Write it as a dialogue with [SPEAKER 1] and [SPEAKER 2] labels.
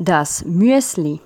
[SPEAKER 1] Das Müsli.